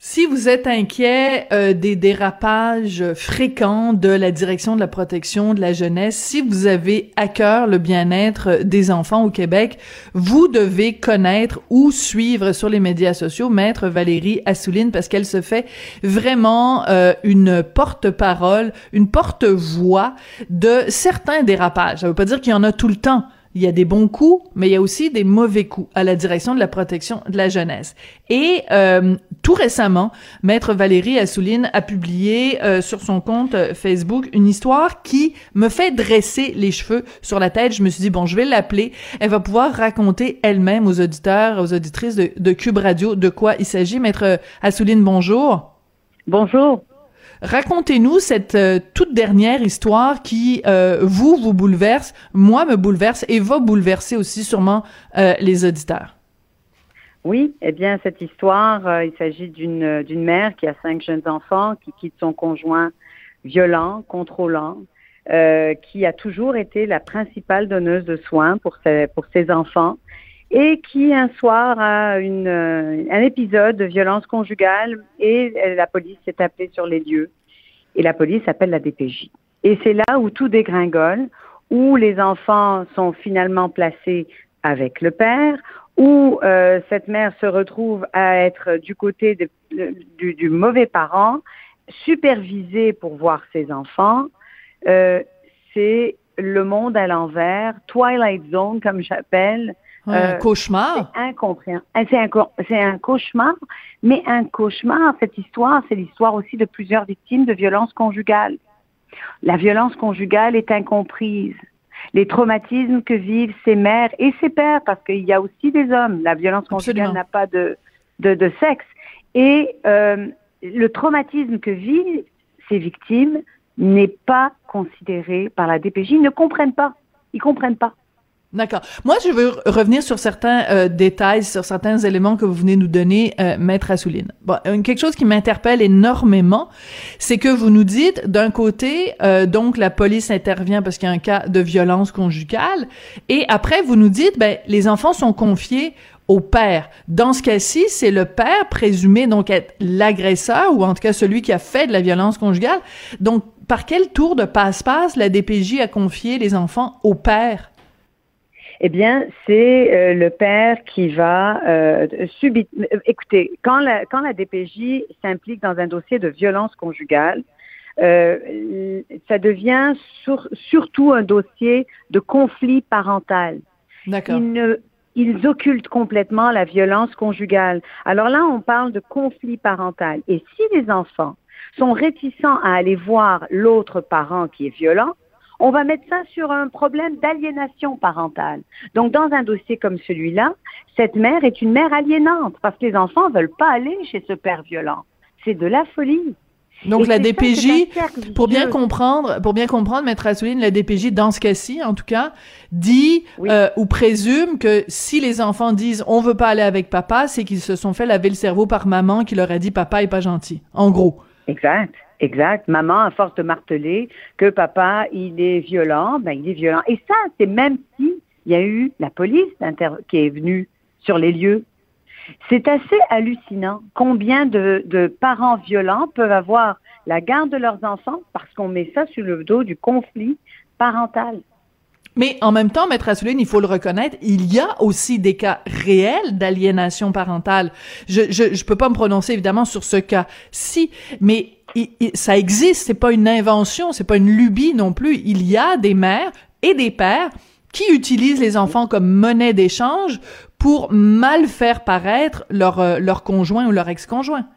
Si vous êtes inquiet euh, des dérapages fréquents de la direction de la protection de la jeunesse, si vous avez à cœur le bien-être des enfants au Québec, vous devez connaître ou suivre sur les médias sociaux Maître Valérie Assouline parce qu'elle se fait vraiment euh, une porte-parole, une porte-voix de certains dérapages. Ça veut pas dire qu'il y en a tout le temps, il y a des bons coups, mais il y a aussi des mauvais coups à la direction de la protection de la jeunesse. Et euh, tout récemment, Maître Valérie Assouline a publié euh, sur son compte euh, Facebook une histoire qui me fait dresser les cheveux sur la tête. Je me suis dit, bon, je vais l'appeler. Elle va pouvoir raconter elle-même aux auditeurs, aux auditrices de, de Cube Radio de quoi il s'agit. Maître Assouline, bonjour. Bonjour. Racontez-nous cette euh, toute dernière histoire qui, euh, vous, vous bouleverse, moi me bouleverse et va bouleverser aussi sûrement euh, les auditeurs. Oui, eh bien, cette histoire, il s'agit d'une, d'une mère qui a cinq jeunes enfants, qui quitte son conjoint violent, contrôlant, qui a toujours été la principale donneuse de soins pour ses, pour ses enfants et qui un soir a une, euh, un épisode de violence conjugale et la police s'est appelée sur les lieux et la police appelle la DPJ. Et c'est là où tout dégringole, où les enfants sont finalement placés avec le père, où euh, cette mère se retrouve à être du côté de, du, du, mauvais parent, supervisée pour voir ses enfants. Euh, c'est le monde à l'envers, Twilight Zone comme j'appelle, un euh, cauchemar. C'est incompréhensible. Euh, c'est un, c'est un cauchemar, mais un cauchemar, cette histoire, c'est l'histoire aussi de plusieurs victimes de violences conjugales. La violence conjugale est incomprise. Les traumatismes que vivent ces mères et ces pères, parce qu'il y a aussi des hommes. La violence conjugale n'a pas de, de, de, sexe. Et euh, le traumatisme que vivent ces victimes n'est pas considéré par la DPJ. Ils ne comprennent pas. Ils comprennent pas. D'accord. Moi, je veux revenir sur certains euh, détails, sur certains éléments que vous venez nous donner, euh, Maître Assouline. Bon, quelque chose qui m'interpelle énormément, c'est que vous nous dites, d'un côté, euh, donc la police intervient parce qu'il y a un cas de violence conjugale, et après, vous nous dites, ben, les enfants sont confiés au père. Dans ce cas-ci, c'est le père présumé donc être l'agresseur ou en tout cas celui qui a fait de la violence conjugale. Donc, par quel tour de passe-passe la DPJ a confié les enfants au père? Eh bien, c'est euh, le père qui va euh, subir. Écoutez, quand la, quand la DPJ s'implique dans un dossier de violence conjugale, euh, ça devient surtout un dossier de conflit parental. D'accord. Ils, ils occultent complètement la violence conjugale. Alors là, on parle de conflit parental. Et si les enfants sont réticents à aller voir l'autre parent qui est violent, on va mettre ça sur un problème d'aliénation parentale. Donc, dans un dossier comme celui-là, cette mère est une mère aliénante parce que les enfants ne veulent pas aller chez ce père violent. C'est de la folie. Donc la DPJ, pour bien comprendre, pour bien comprendre, Maître Assouline, la DPJ, dans ce cas-ci, en tout cas, dit euh, ou présume que si les enfants disent on veut pas aller avec papa, c'est qu'ils se sont fait laver le cerveau par maman qui leur a dit papa est pas gentil. En gros. Exact. Exact. Maman, à force de marteler que papa, il est violent, ben il est violent. Et ça, c'est même si il y a eu la police qui est venue sur les lieux. C'est assez hallucinant combien de, de parents violents peuvent avoir la garde de leurs enfants parce qu'on met ça sur le dos du conflit parental. Mais en même temps, Maître Assouline, il faut le reconnaître, il y a aussi des cas réels d'aliénation parentale. Je, je, je peux pas me prononcer évidemment sur ce cas si, mais ça existe, c'est pas une invention, c'est pas une lubie non plus. Il y a des mères et des pères qui utilisent les enfants comme monnaie d'échange pour mal faire paraître leur, euh, leur conjoint ou leur ex-conjoint.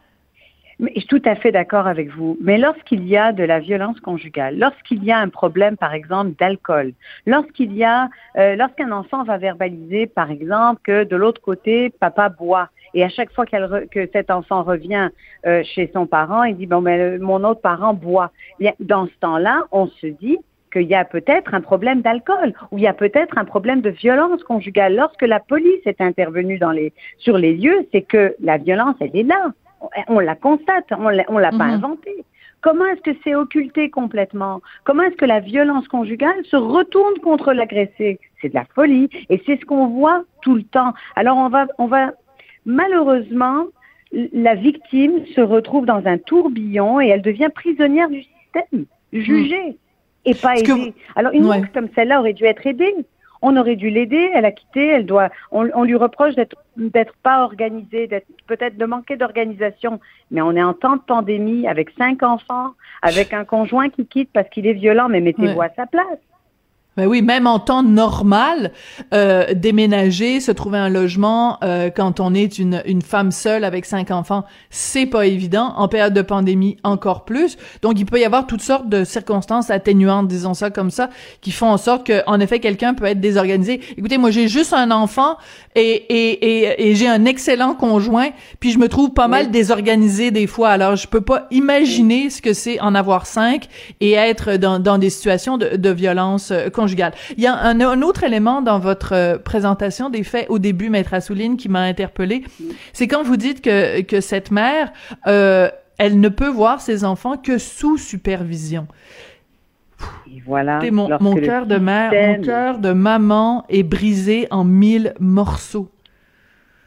Mais je suis tout à fait d'accord avec vous. Mais lorsqu'il y a de la violence conjugale, lorsqu'il y a un problème, par exemple, d'alcool, lorsqu'il y a, euh, lorsqu'un enfant va verbaliser, par exemple, que de l'autre côté, papa boit, Et à chaque fois qu'elle que cet enfant revient euh, chez son parent, il dit bon ben mon autre parent boit. Dans ce temps-là, on se dit qu'il y a peut-être un problème d'alcool ou il y a peut-être un problème de violence conjugale. Lorsque la police est intervenue dans les, sur les lieux, c'est que la violence, elle est là. On, la constate, on l'a, l'a pas mhm. inventée. Comment est-ce que c'est occulté complètement? Comment est-ce que la violence conjugale se retourne contre l'agressé? C'est de la folie et c'est ce qu'on voit tout le temps. Alors on va, on va malheureusement, la victime se retrouve dans un tourbillon et elle devient prisonnière du système, jugée et pas aidée. Alors une ouais. comme celle-là aurait dû être aidée. On aurait dû l'aider, elle a quitté, elle doit, on, on lui reproche d'être, d'être pas organisée, d'être peut-être de manquer d'organisation. Mais on est en temps de pandémie avec cinq enfants, avec un conjoint qui quitte parce qu'il est violent, mais mettez-vous à sa place. Ben oui, même en temps normal, euh, déménager, se trouver un logement euh, quand on est une, une femme seule avec cinq enfants, c'est pas évident. En période de pandémie, encore plus. Donc, il peut y avoir toutes sortes de circonstances atténuantes, disons ça comme ça, qui font en sorte que, en effet, quelqu'un peut être désorganisé. Écoutez, moi, j'ai juste un enfant et, et, et, et j'ai un excellent conjoint, puis je me trouve pas mal désorganisé des fois. Alors, je peux pas imaginer ce que c'est en avoir cinq et être dans, dans des situations de, de violence euh, il y a un, autre élément dans votre euh, présentation des faits au début, Maître Assouline, qui m'a interpellé. C'est quand vous dites que, que cette mère, euh, elle ne peut voir ses enfants que sous supervision. voilà. Mon, mon cœur de mère, mon cœur de maman est brisé en mille morceaux.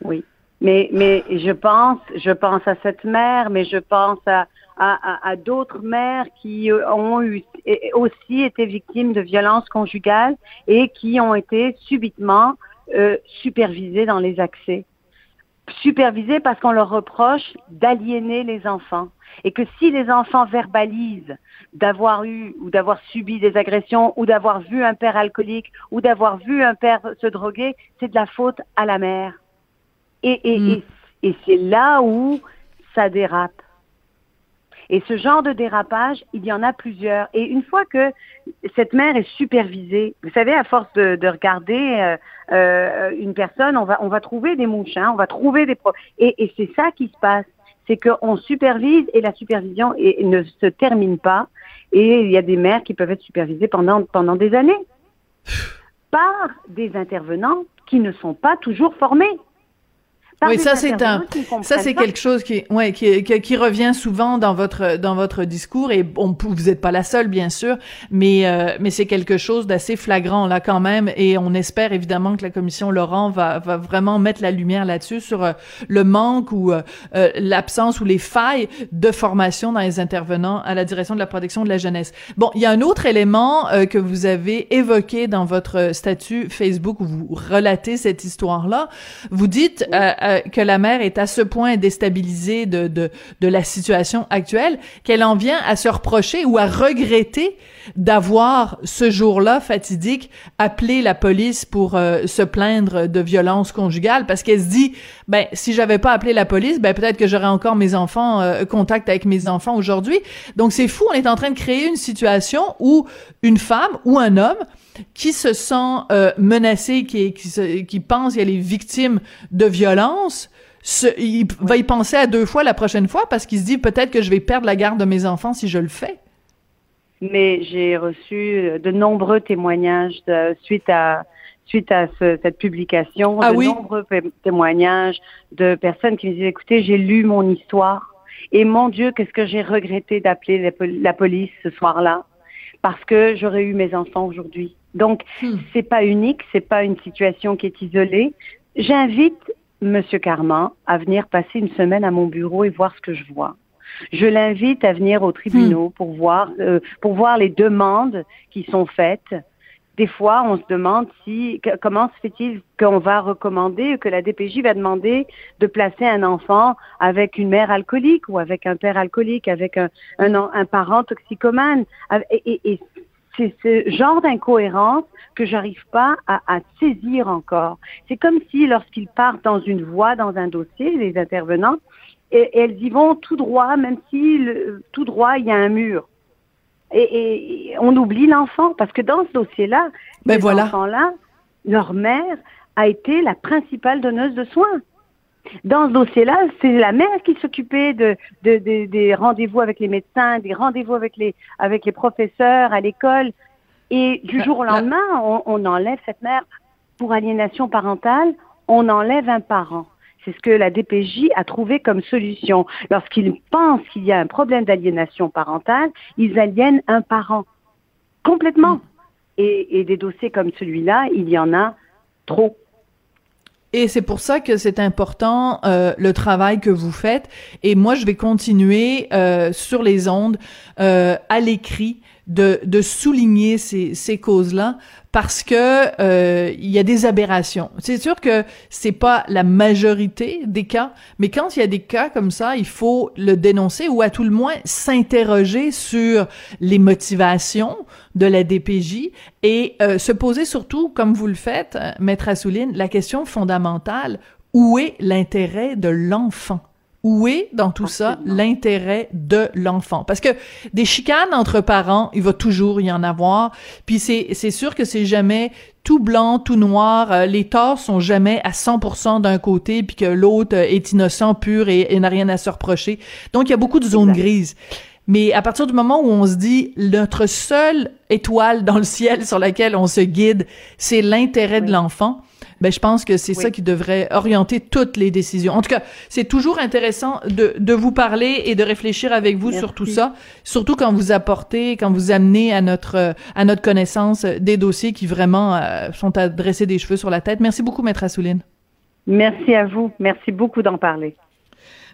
Oui. Mais, mais je pense, je pense à cette mère, mais je pense à, à, à, d'autres mères qui euh, ont eu, aussi été victimes de violences conjugales et qui ont été subitement euh, supervisées dans les accès. Supervisées parce qu'on leur reproche d'aliéner les enfants. Et que si les enfants verbalisent d'avoir eu ou d'avoir subi des agressions ou d'avoir vu un père alcoolique ou d'avoir vu un père se droguer, c'est de la faute à la mère. Et, et, et, et c'est là où ça dérape. Et ce genre de dérapage, il y en a plusieurs. Et une fois que cette mère est supervisée, vous savez, à force de, de regarder euh, euh, une personne, on va, on va trouver des mouches, hein, on va trouver des... Pro et, c'est ça qui se passe. C'est qu'on supervise et la supervision ne se termine pas. Et il y a des mères qui peuvent être supervisées pendant, pendant des années par des intervenants qui ne sont pas toujours formés oui, ça c'est un, ça c'est quelque chose qui, ouais, qui, qui, revient souvent dans votre dans votre discours et on, vous êtes pas la seule bien sûr, mais euh, mais c'est quelque chose d'assez flagrant là quand même et on espère évidemment que la commission Laurent va va vraiment mettre la lumière là-dessus sur euh, le manque ou euh, l'absence ou les failles de formation dans les intervenants à la direction de la protection de la jeunesse. Bon, il y a un autre élément que vous avez évoqué dans votre statut Facebook où vous relatez cette histoire là. Vous dites euh, que la mère est à ce point déstabilisée de, de, de la situation actuelle qu'elle en vient à se reprocher ou à regretter d'avoir ce jour-là fatidique appelé la police pour euh, se plaindre de violence conjugale parce qu'elle se dit ben si j'avais pas appelé la police ben peut-être que j'aurais encore mes enfants euh, contact avec mes enfants aujourd'hui. Donc c'est fou on est en train de créer une situation où une femme ou un homme qui se sent menacé, qui, qui, qui pense qu'elle est victime de il va y penser à deux fois la prochaine fois parce qu'il se dit peut-être que je vais perdre la garde de mes enfants si je le fais. Mais j'ai reçu de nombreux témoignages de, suite à suite à cette publication, ah de nombreux témoignages de personnes qui me disent écoutez, j'ai lu mon histoire et mon Dieu, qu'est-ce que j'ai regretté d'appeler la police ce soir-là parce que j'aurais eu mes enfants aujourd'hui. Donc, hmm. c'est pas unique, c'est pas une situation qui est isolée. J'invite Monsieur Carman à venir passer une semaine à mon bureau et voir ce que je vois. Je l'invite à venir aux tribunaux hmm. pour voir euh, pour voir les demandes qui sont faites des fois, on se demande si comment se fait-il qu'on va recommander, que la DPJ va demander de placer un enfant avec une mère alcoolique ou avec un père alcoolique, avec un, un, parent toxicomane. Et, et, c'est ce genre d'incohérence que j'arrive pas à, à, saisir encore. C'est comme si lorsqu'ils partent dans une voie, dans un dossier, les intervenants, et, elles y vont tout droit, même si le, tout droit il y a un mur. Et, on oublie l'enfant parce que dans ce dossier-là, ben ces enfants-là, leur mère a été la principale donneuse de soins. Dans ce dossier-là, c'est la mère qui s'occupait de, des rendez-vous avec les médecins, des rendez-vous avec les, avec les professeurs à l'école. Et du jour au lendemain, on, on enlève cette mère pour aliénation parentale, on enlève un parent. C'est ce que la DPJ a trouvé comme solution. Lorsqu'ils pensent qu'il y a un problème d'aliénation parentale, ils aliènent un parent complètement. Mm. Et, des dossiers comme celui-là, il y en a trop. Et c'est pour ça que c'est important euh, le travail que vous faites. Et moi, je vais continuer euh, sur les ondes, euh, à l'écrit, de, de souligner ces, ces causes-là parce que euh, il y a des aberrations. C'est sûr que c'est pas la majorité des cas, mais quand il y a des cas comme ça, il faut le dénoncer ou à tout le moins s'interroger sur les motivations de la DPJ et euh, se poser surtout, comme vous le faites, euh, maître Assouline, la question fondamentale où est l'intérêt de l'enfant? Où est dans tout ça l'intérêt de l'enfant? Parce que des chicanes entre parents, il va toujours y en avoir. Puis c'est, c'est sûr que c'est jamais tout blanc, tout noir. Euh, les torts sont jamais à 100% d'un côté, puis que l'autre est innocent, pur et, n'a rien à se reprocher. Donc il y a beaucoup de zones grises. Mais à partir du moment où on se dit notre seule étoile dans le ciel sur laquelle on se guide, c'est l'intérêt de l'enfant, ben je pense que c'est ça qui devrait orienter toutes les décisions. En tout cas, c'est toujours intéressant de, de vous parler et de réfléchir avec vous sur tout ça, surtout quand vous apportez, quand vous amenez à notre à notre connaissance des dossiers qui vraiment euh, sont à dresser des cheveux sur la tête. Merci beaucoup, maître Assouline. Merci à vous. Merci beaucoup d'en parler.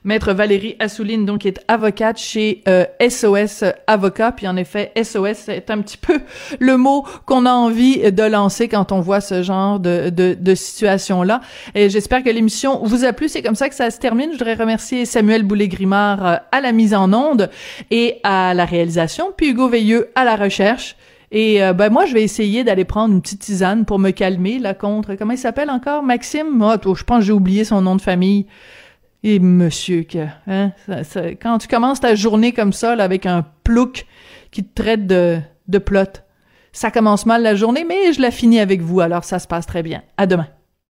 Maître Valérie Assouline, donc, est avocate chez SOS euh, Avocat. Puis en effet, SOS, c'est un petit peu le mot qu'on a envie de lancer quand on voit ce genre de, de, de situation-là. Et j'espère que l'émission vous a plu. C'est comme ça que ça se termine. Je voudrais remercier Samuel Boulay-Grimard euh, à la mise en onde et à la réalisation, puis Hugo Veilleux à la recherche. Et euh, ben moi, je vais essayer d'aller prendre une petite tisane pour me calmer là contre. Comment il s'appelle encore, Maxime? Oh, Je pense que j'ai oublié son nom de famille. Et monsieur, que, hein, quand tu commences ta journée comme ça, avec un plouc qui te traite de, de plot, ça commence mal la journée, mais je la finis avec vous, alors ça se passe très bien. À demain.